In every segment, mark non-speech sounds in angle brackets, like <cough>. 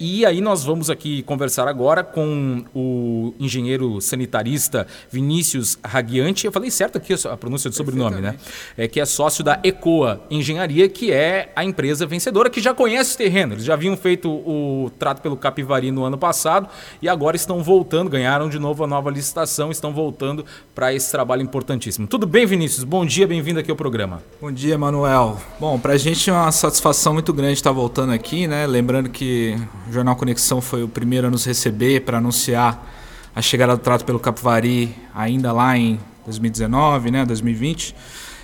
E aí nós vamos aqui conversar agora com o engenheiro sanitarista Vinícius Raguiante. Eu falei certo aqui a pronúncia do sobrenome, né? É que é sócio da Ecoa Engenharia, que é a empresa vencedora que já conhece o terreno. Eles já haviam feito o trato pelo Capivari no ano passado e agora estão voltando, ganharam de novo a nova licitação, estão voltando para esse trabalho importantíssimo. Tudo bem, Vinícius? Bom dia, bem-vindo aqui ao programa. Bom dia, Manuel. Bom, para a gente é uma satisfação muito grande estar voltando aqui, né? Lembrando que o Jornal Conexão foi o primeiro a nos receber para anunciar a chegada do trato pelo Capivari ainda lá em 2019, né, 2020.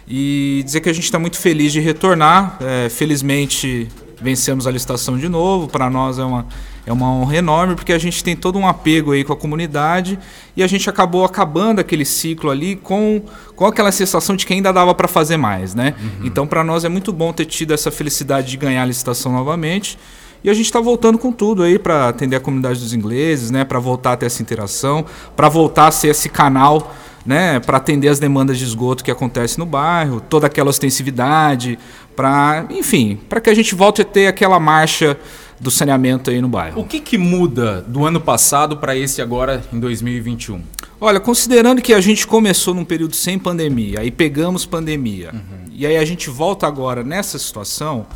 E dizer que a gente está muito feliz de retornar. É, felizmente vencemos a licitação de novo. Para nós é uma, é uma honra enorme, porque a gente tem todo um apego aí com a comunidade e a gente acabou acabando aquele ciclo ali com, com aquela sensação de que ainda dava para fazer mais. Né? Uhum. Então, para nós é muito bom ter tido essa felicidade de ganhar a licitação novamente. E a gente está voltando com tudo aí para atender a comunidade dos ingleses, né? Para voltar a ter essa interação, para voltar a ser esse canal, né? Para atender as demandas de esgoto que acontece no bairro, toda aquela ostensividade, para, enfim, para que a gente volte a ter aquela marcha do saneamento aí no bairro. O que, que muda do ano passado para esse agora em 2021? Olha, considerando que a gente começou num período sem pandemia, aí pegamos pandemia, uhum. e aí a gente volta agora nessa situação,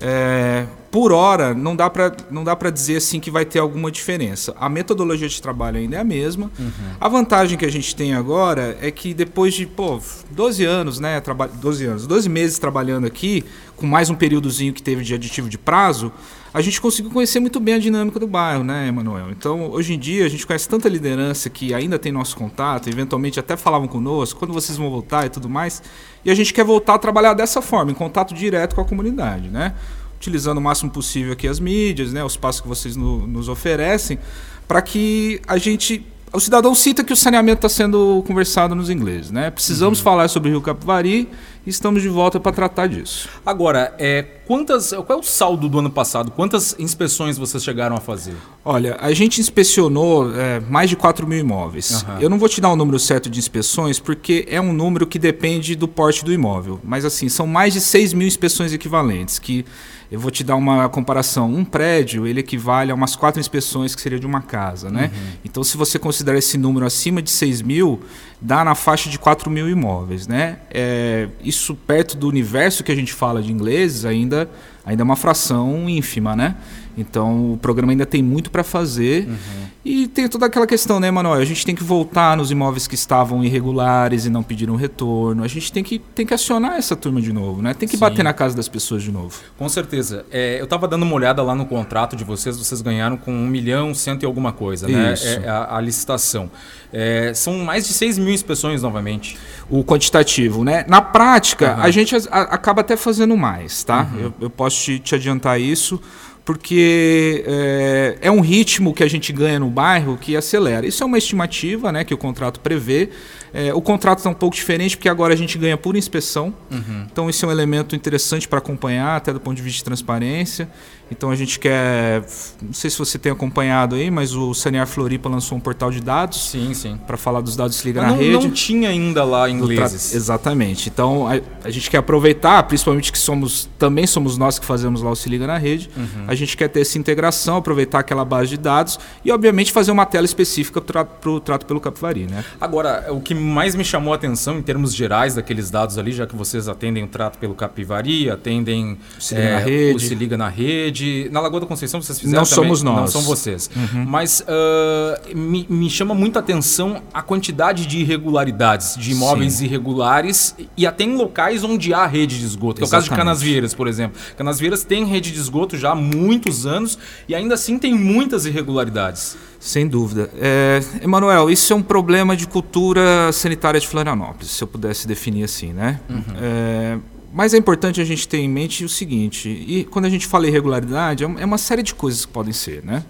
é, por hora, não dá para dizer assim que vai ter alguma diferença. A metodologia de trabalho ainda é a mesma. Uhum. A vantagem que a gente tem agora é que depois de, pô, 12 anos, né, 12 anos, 12 meses trabalhando aqui, com mais um períodozinho que teve de aditivo de prazo, a gente conseguiu conhecer muito bem a dinâmica do bairro, né, Emanuel? Então, hoje em dia, a gente conhece tanta liderança que ainda tem nosso contato, eventualmente até falavam conosco, quando vocês vão voltar e tudo mais. E a gente quer voltar a trabalhar dessa forma, em contato direto com a comunidade, né? Utilizando o máximo possível aqui as mídias, né, os espaços que vocês no, nos oferecem, para que a gente o cidadão cita que o saneamento está sendo conversado nos ingleses, né? Precisamos uhum. falar sobre o Rio Capivari e estamos de volta para tratar disso. Agora, é, quantas, qual é o saldo do ano passado? Quantas inspeções vocês chegaram a fazer? Olha, a gente inspecionou é, mais de 4 mil imóveis. Uhum. Eu não vou te dar o um número certo de inspeções, porque é um número que depende do porte do imóvel. Mas assim, são mais de 6 mil inspeções equivalentes, que eu vou te dar uma comparação. Um prédio, ele equivale a umas quatro inspeções que seria de uma casa, né? Uhum. Então, se você considerar esse número acima de 6 mil, dá na faixa de 4 mil imóveis, né? É, isso perto do universo que a gente fala de ingleses ainda, ainda é uma fração ínfima, né? Então o programa ainda tem muito para fazer. Uhum. E tem toda aquela questão, né, Manuel? A gente tem que voltar nos imóveis que estavam irregulares e não pediram retorno. A gente tem que, tem que acionar essa turma de novo, né? Tem que Sim. bater na casa das pessoas de novo. Com certeza. É, eu estava dando uma olhada lá no contrato de vocês, vocês ganharam com um milhão, cento e alguma coisa, né? Isso. É, a, a licitação. É, são mais de 6 mil inspeções novamente. O quantitativo, né? Na prática, uhum. a gente a, acaba até fazendo mais, tá? Uhum. Eu, eu posso te, te adiantar isso porque é, é, um ritmo que a gente ganha no bairro que acelera. Isso é uma estimativa né, que o contrato prevê. É, o contrato está um pouco diferente porque agora a gente ganha por inspeção. Uhum. Então, isso é um elemento interessante para acompanhar, até do ponto de vista de transparência. Então, a gente quer. Não sei se você tem acompanhado aí, mas o Sanear Floripa lançou um portal de dados. Sim, sim. Para falar dos dados que ligam na rede. Não tinha ainda lá ingleses. Tra... Exatamente. Então, a, a, gente quer aproveitar, principalmente que somos também somos nós que fazemos lá o Se Liga na Rede. Uhum. A gente quer ter essa integração, aproveitar aquela base de dados e, obviamente, fazer uma tela específica para o trato pelo Capivari. Né? Agora, o que mais me chamou a atenção em termos gerais daqueles dados ali, já que vocês atendem o trato pelo Capivari, atendem se liga é, na rede. Se Liga na Rede. Na Lagoa da Conceição vocês fizeram Não também? somos nós. Não são vocês. Uhum. Mas uh, me, me, chama muita atenção a quantidade de irregularidades, de imóveis Sim. irregulares e até em locais onde há rede de esgoto. É o caso de Canasvieiras, por exemplo. Canasvieiras tem rede de esgoto já há muitos anos e ainda assim tem muitas irregularidades. Sem dúvida. É, Emanuel, isso é um problema de cultura sanitária de Florianópolis, se eu pudesse definir assim, né? Uhum. É, mas é importante a gente ter em mente o seguinte, e quando a gente fala irregularidade, é uma é série de coisas que podem ser, né?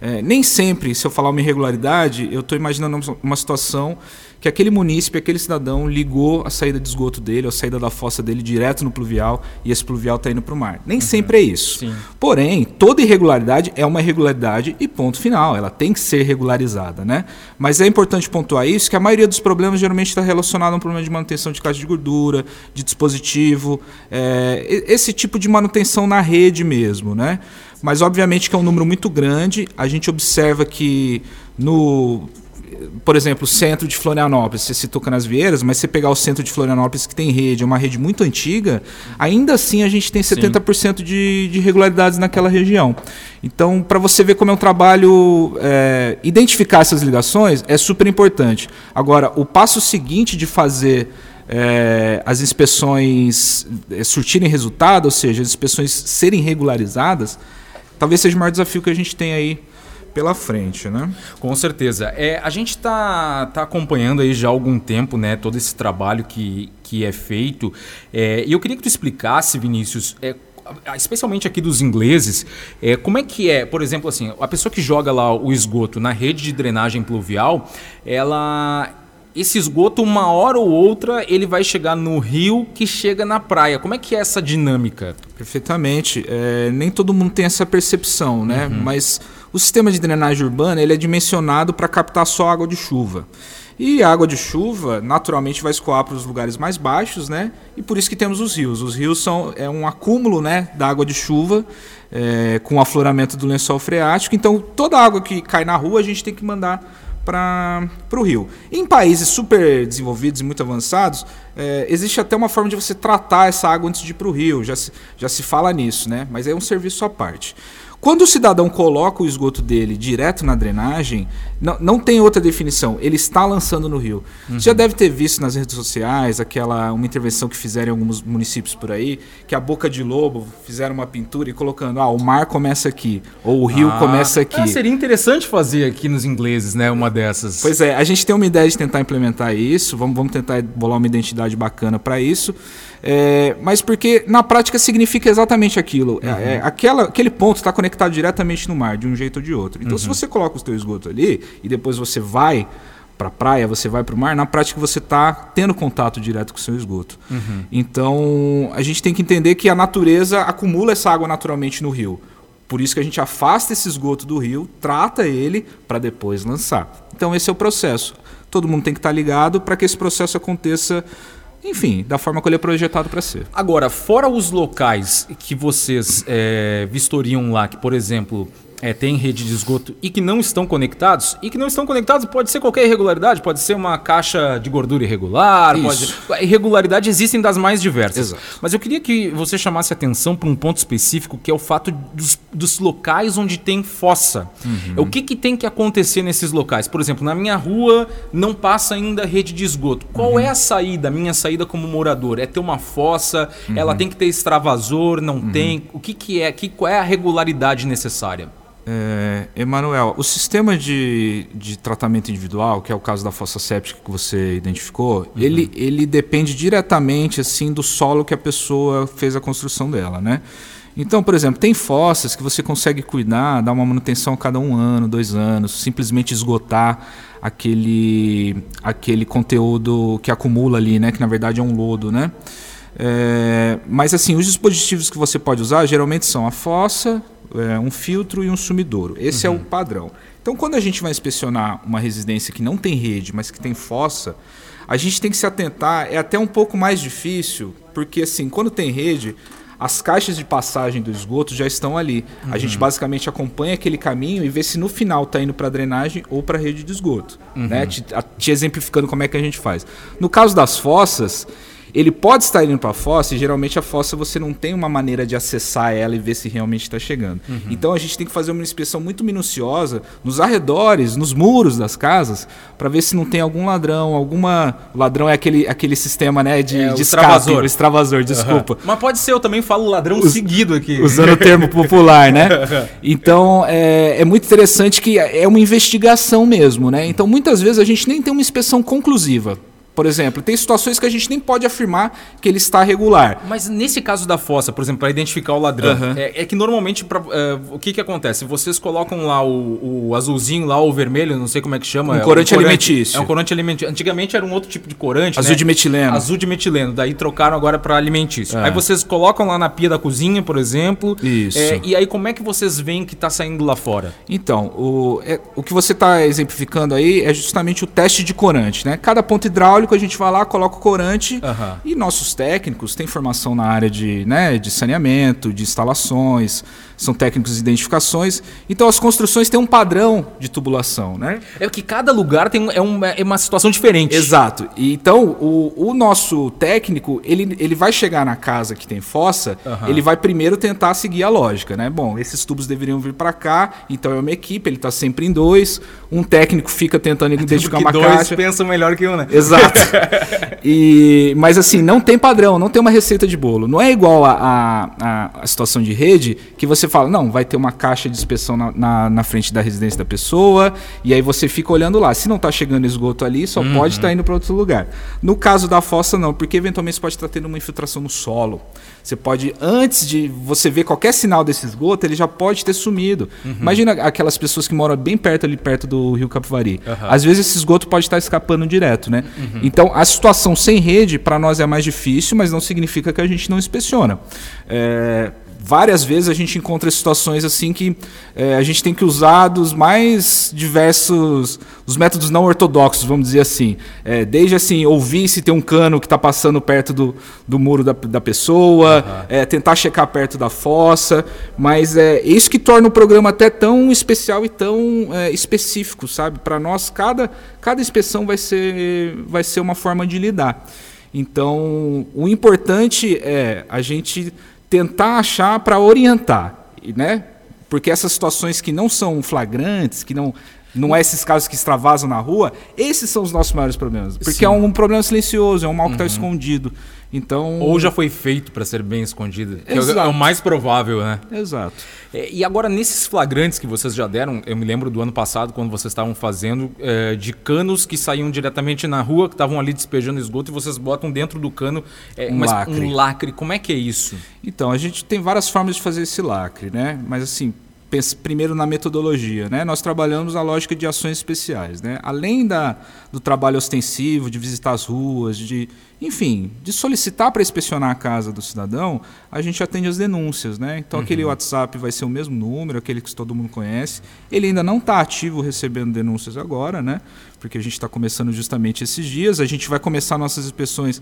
É, nem sempre, se eu falar uma irregularidade, eu estou imaginando uma situação que aquele munícipe, aquele cidadão ligou a saída de esgoto dele, a saída da fossa dele direto no pluvial e esse pluvial está indo para o mar. Nem uhum. sempre é isso. Sim. Porém, toda irregularidade é uma irregularidade e ponto final. Ela tem que ser regularizada, né? Mas é importante pontuar isso que a maioria dos problemas geralmente está relacionado a um problema de manutenção de caixa de gordura, de dispositivo, é, esse tipo de manutenção na rede mesmo, né? Mas obviamente que é um número muito grande. A gente observa que no por exemplo, o centro de Florianópolis, você citou Canasvieiras, mas você pegar o centro de Florianópolis que tem rede, é uma rede muito antiga, ainda assim a gente tem 70% de, de irregularidades naquela região. Então, para você ver como é um trabalho, é, identificar essas ligações é super importante. Agora, o passo seguinte de fazer é, as inspeções é, surtirem resultado, ou seja, as inspeções serem regularizadas, talvez seja o maior desafio que a gente tem aí pela frente, né? Com certeza. É, a gente está tá acompanhando aí já há algum tempo, né, todo esse trabalho que, que é feito. É, e eu queria que tu explicasse, Vinícius, é, especialmente aqui dos ingleses, é, como é que é, por exemplo, assim, a pessoa que joga lá o esgoto na rede de drenagem pluvial, ela esse esgoto, uma hora ou outra, ele vai chegar no rio que chega na praia. Como é que é essa dinâmica? Perfeitamente. É, nem todo mundo tem essa percepção, né? Uhum. Mas o sistema de drenagem urbana ele é dimensionado para captar só água de chuva. E a água de chuva, naturalmente, vai escoar para os lugares mais baixos, né? E por isso que temos os rios. Os rios são é um acúmulo né, da água de chuva é, com o afloramento do lençol freático. Então, toda a água que cai na rua, a gente tem que mandar para o rio. Em países super desenvolvidos e muito avançados, é, existe até uma forma de você tratar essa água antes de ir para o rio. Já se, já se fala nisso, né? Mas é um serviço à parte. Quando o cidadão coloca o esgoto dele direto na drenagem, não, não tem outra definição. Ele está lançando no rio. Uhum. Você já deve ter visto nas redes sociais aquela uma intervenção que fizeram em alguns municípios por aí, que a boca de lobo fizeram uma pintura e colocando, ah, o mar começa aqui, ou o rio ah, começa aqui. Ah, seria interessante fazer aqui nos ingleses, né, uma dessas. Pois é, a gente tem uma ideia de tentar implementar isso. Vamos, vamos tentar bolar uma identidade bacana para isso. É, mas porque na prática significa exatamente aquilo. É, uhum. É, aquela, aquele ponto está conectado diretamente no mar, de um jeito ou de outro. Então, uhum. se você coloca o seu esgoto ali e depois você vai para a praia, você vai para o mar, na prática você está tendo contato direto com o seu esgoto. Uhum. Então, a gente tem que entender que a natureza acumula essa água naturalmente no rio. Por isso que a gente afasta esse esgoto do rio, trata ele para depois lançar. Então, esse é o processo. Todo mundo tem que estar tá ligado para que esse processo aconteça enfim, da forma que ele é projetado para ser. Agora, fora os locais que vocês é, vistoriam lá, que por exemplo é, têm rede de esgoto e que não estão conectados, e que não estão conectados pode ser qualquer irregularidade, pode ser uma caixa de gordura irregular, Isso. pode... irregularidades existem das mais diversas. Exato. Mas eu queria que você chamasse atenção para um ponto específico, que é o fato dos, dos locais onde tem fossa. Uhum. O que, que tem que acontecer nesses locais? Por exemplo, na minha rua não passa ainda rede de esgoto. Qual uhum. é a saída, a minha saída como morador? É ter uma fossa? Uhum. Ela tem que ter extravasor? Não uhum. tem? O que, que é? Que, qual é a regularidade necessária? É, Emanuel, o sistema de, de tratamento individual, que é o caso da fossa séptica que você identificou, uhum. ele, ele depende diretamente assim do solo que a pessoa fez a construção dela, né? Então, por exemplo, tem fossas que você consegue cuidar, dar uma manutenção a cada um ano, dois anos, simplesmente esgotar aquele, aquele conteúdo que acumula ali, né? Que na verdade é um lodo, né? É, mas assim, os dispositivos que você pode usar geralmente são a fossa, é, um filtro e um sumidouro. Esse uhum. é o uhum. padrão. Então, quando a gente vai inspecionar uma residência que não tem rede, mas que tem fossa, a gente tem que se atentar. É até um pouco mais difícil, porque assim, quando tem rede, as caixas de passagem do esgoto já estão ali. Uhum. A gente uhum. basicamente acompanha aquele caminho e vê se no final está indo para drenagem ou para rede de esgoto. Uhum. Né? Te, te exemplificando como é que a gente faz. No caso das fossas, ele pode estar indo para a fossa e geralmente a fossa você não tem uma maneira de acessar ela e ver se realmente está chegando. Uhum. Então a gente tem que fazer uma inspeção muito minuciosa nos arredores, nos muros das casas, para ver se não tem algum ladrão, alguma. O ladrão é aquele, aquele sistema né, de, é, de extravasor. extravasor, desculpa. Uhum. Mas pode ser, eu também falo ladrão Us, seguido aqui. Usando o termo <laughs> popular, né? <laughs> Então é, é muito interessante que é uma investigação mesmo, né? Então muitas vezes a gente nem tem uma inspeção conclusiva. Por exemplo, tem situações que a gente nem pode afirmar que ele está regular. Mas nesse caso da fossa, por exemplo, para identificar o ladrão, uhum. é, é, que normalmente pra, é, o que, que acontece? Vocês colocam lá o, o, azulzinho, lá o vermelho, não sei como é que chama. Um é corante, um corante alimentício. É um corante alimentício. Antigamente era um outro tipo de corante. Azul né? de metileno. Azul de metileno. Daí trocaram agora para alimentício. É. Aí vocês colocam lá na pia da cozinha, por exemplo. Isso. É, e aí como é que vocês veem que está saindo lá fora? Então, o, é, o que você está exemplificando aí é justamente o teste de corante, né? Cada ponto hidráulico a gente vai lá, coloca o corante uhum. e nossos técnicos têm formação na área de, né, de saneamento, de instalações, são técnicos de identificações. Então as construções têm um padrão de tubulação, né? É que cada lugar tem é, um, é uma situação diferente. Exato. E, então o, o, nosso técnico ele, ele vai chegar na casa que tem fossa, uhum. ele vai primeiro tentar seguir a lógica, né? Bom, esses tubos deveriam vir para cá, então é uma equipe, ele está sempre em dois. Um técnico fica tentando identificar uma dois caixa. pensam melhor que um, né? Exato. E, mas assim, não tem padrão, não tem uma receita de bolo. Não é igual a, a, a situação de rede que você fala, não, vai ter uma caixa de inspeção na, na, na, frente da residência da pessoa, e aí você fica olhando lá. Se não está chegando esgoto ali, só uhum. pode estar tá indo para outro lugar. No caso da fossa, não, porque eventualmente você pode estar tá tendo uma infiltração no solo. Você pode, antes de você ver qualquer sinal desse esgoto, ele já pode ter sumido. Uhum. Imagina aquelas pessoas que moram bem perto ali, perto do Rio Capivari. Uhum. Às vezes esse esgoto pode estar escapando direto, né? Uhum. Então a situação sem rede, para nós é mais difícil, mas não significa que a gente não inspeciona. É, várias vezes a gente encontra situações assim que é, a gente tem que usar dos mais diversos, os métodos não ortodoxos, vamos dizer assim. É, desde assim, ouvir se tem um cano que está passando perto do, do muro da, da pessoa, uhum. é, tentar checar perto da fossa, mas é isso que torna o programa até tão especial e tão é, específico, sabe? Para nós, cada, cada inspeção vai ser, vai ser uma forma de lidar. Então, o importante é a gente tentar achar para orientar, né? Porque essas situações que não são flagrantes, que não não é esses casos que extravasam na rua, esses são os nossos maiores problemas. Porque Sim. é um problema silencioso, é um mal que está uhum. escondido. Então... Ou já foi feito para ser bem escondido. É, é o mais provável, né? Exato. É, e agora, nesses flagrantes que vocês já deram, eu me lembro do ano passado, quando vocês estavam fazendo, é, de canos que saíam diretamente na rua, que estavam ali despejando esgoto, e vocês botam dentro do cano é, um, lacre. um lacre. Como é que é isso? Então, a gente tem várias formas de fazer esse lacre, né? Mas assim, primeiro na metodologia, né? Nós trabalhamos a lógica de ações especiais, né? Além da, do trabalho ostensivo, de visitar as ruas, de, enfim, de solicitar para inspecionar a casa do cidadão, a gente atende as denúncias, né? Então uhum. aquele WhatsApp vai ser o mesmo número, aquele que todo mundo conhece. Ele ainda não está ativo recebendo denúncias agora, né? Porque a gente está começando justamente esses dias. A gente vai começar nossas inspeções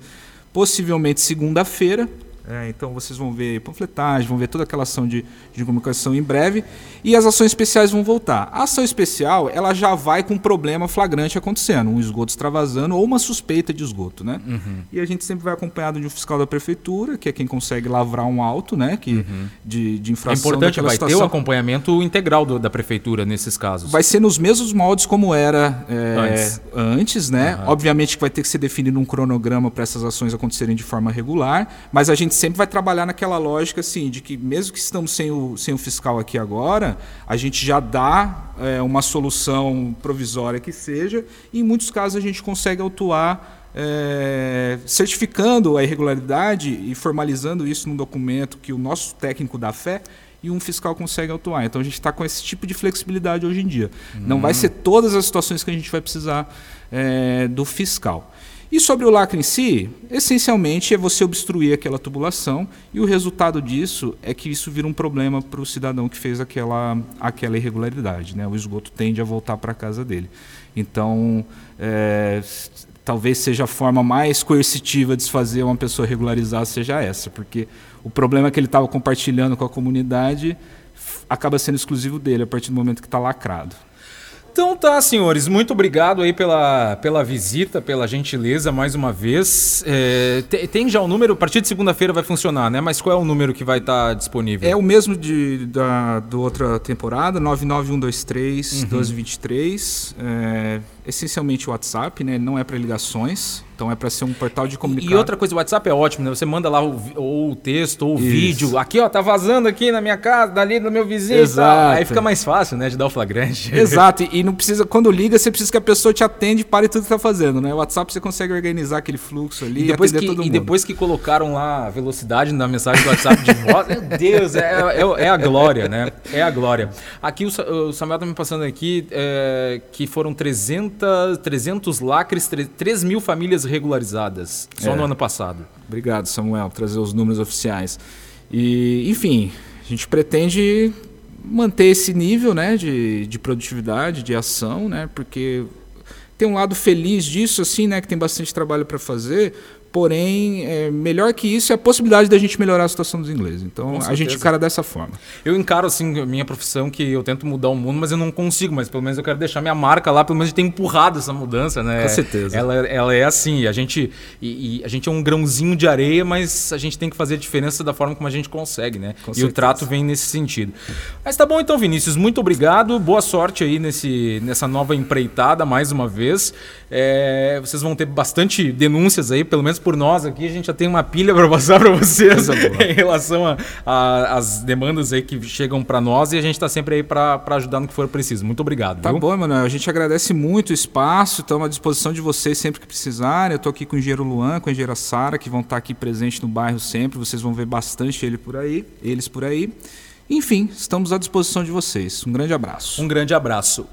possivelmente segunda-feira, é, então vocês vão ver panfletagem, vão ver toda aquela ação de, de comunicação em breve e as ações especiais vão voltar. A ação especial ela já vai com um problema flagrante acontecendo, um esgoto extravasando ou uma suspeita de esgoto, né? Uhum. E a gente sempre vai acompanhado de um fiscal da prefeitura, que é quem consegue lavrar um auto, né? Que, uhum. de, de infração. É importante, vai situação. ter o acompanhamento integral do, da prefeitura nesses casos. Vai ser nos mesmos moldes como era é, antes. antes, né? Uhum. Obviamente que vai ter que ser definido um cronograma para essas ações acontecerem de forma regular, mas a gente sempre vai trabalhar naquela lógica assim, de que mesmo que estamos sem o, sem o fiscal aqui agora, a gente já dá é, uma solução provisória que seja, e em muitos casos a gente consegue autuar é, certificando a irregularidade e formalizando isso num documento que o nosso técnico dá fé e um fiscal consegue autuar. Então a gente está com esse tipo de flexibilidade hoje em dia. Hum. Não vai ser todas as situações que a gente vai precisar é, do fiscal. E sobre o lacre em si, essencialmente é você obstruir aquela tubulação e o resultado disso é que isso vira um problema para o cidadão que fez aquela, aquela irregularidade. Né? O esgoto tende a voltar para a casa dele. Então, é, talvez seja a forma mais coercitiva de se fazer uma pessoa regularizar seja essa, porque o problema que ele estava compartilhando com a comunidade acaba sendo exclusivo dele a partir do momento que está lacrado. Então tá, senhores, muito obrigado aí pela, pela visita, pela gentileza mais uma vez. É, tem já o um número, a partir de segunda-feira vai funcionar, né? Mas qual é o número que vai estar tá disponível? É o mesmo de, da do outra temporada, 99123 uhum. 1223. É, essencialmente o WhatsApp, né? Ele não é para ligações. Então é para ser um portal de comunicação. E outra coisa, o WhatsApp é ótimo, né? Você manda lá o, ou o texto ou o Isso. vídeo. Aqui, ó, tá vazando aqui na minha casa, dali no meu vizinho. Exato. Aí fica mais fácil, né, de dar o flagrante. <laughs> Exato. E não precisa, quando liga, você precisa que a pessoa te atende e pare tudo que tá fazendo, né? O WhatsApp você consegue organizar aquele fluxo ali e depois, que, e depois que colocaram lá a velocidade na mensagem do WhatsApp de voz, meu Deus, é, é, é, a glória, né? É a glória. Aqui o, o Samuel tá me passando aqui é, que foram 300, 300 lacres, 3, 3 mil famílias regularizadas só é. no ano passado. Obrigado, Samuel, por trazer os números oficiais. E, enfim, a gente pretende manter esse nível né, de, de produtividade, de ação, né, porque tem um lado feliz disso, assim, né, que tem bastante trabalho para fazer, porém, é, melhor que isso é a possibilidade da gente melhorar a situação dos ingleses. Então, a gente encara dessa forma. Eu encaro, assim, a minha profissão, que eu tento mudar o mundo, mas eu não consigo, mas pelo menos eu quero deixar minha marca lá, pelo menos de ter empurrado essa mudança, né? Com certeza. Ela, ela é assim, a gente, e, e a gente é um grãozinho de areia, mas a gente tem que fazer a diferença da forma como a gente consegue, né? Com e certeza. o trato vem nesse sentido. Mas tá bom então, Vinícius, muito obrigado, boa sorte aí nesse, nessa nova empreitada, mais uma vez. É, vocês vão ter bastante denúncias aí, pelo menos por nós aqui, a gente já tem uma pilha para passar para vocês em relação às demandas aí que chegam para nós e a gente está sempre aí para ajudar no que for preciso. Muito obrigado. Tá viu? bom, Emanuel. A gente agradece muito o espaço, estamos à disposição de vocês sempre que precisarem. Eu estou aqui com o engenheiro Luan, com a engenheira Sara, que vão estar aqui presentes no bairro sempre. Vocês vão ver bastante ele por aí, eles por aí. Enfim, estamos à disposição de vocês. Um grande abraço. Um grande abraço.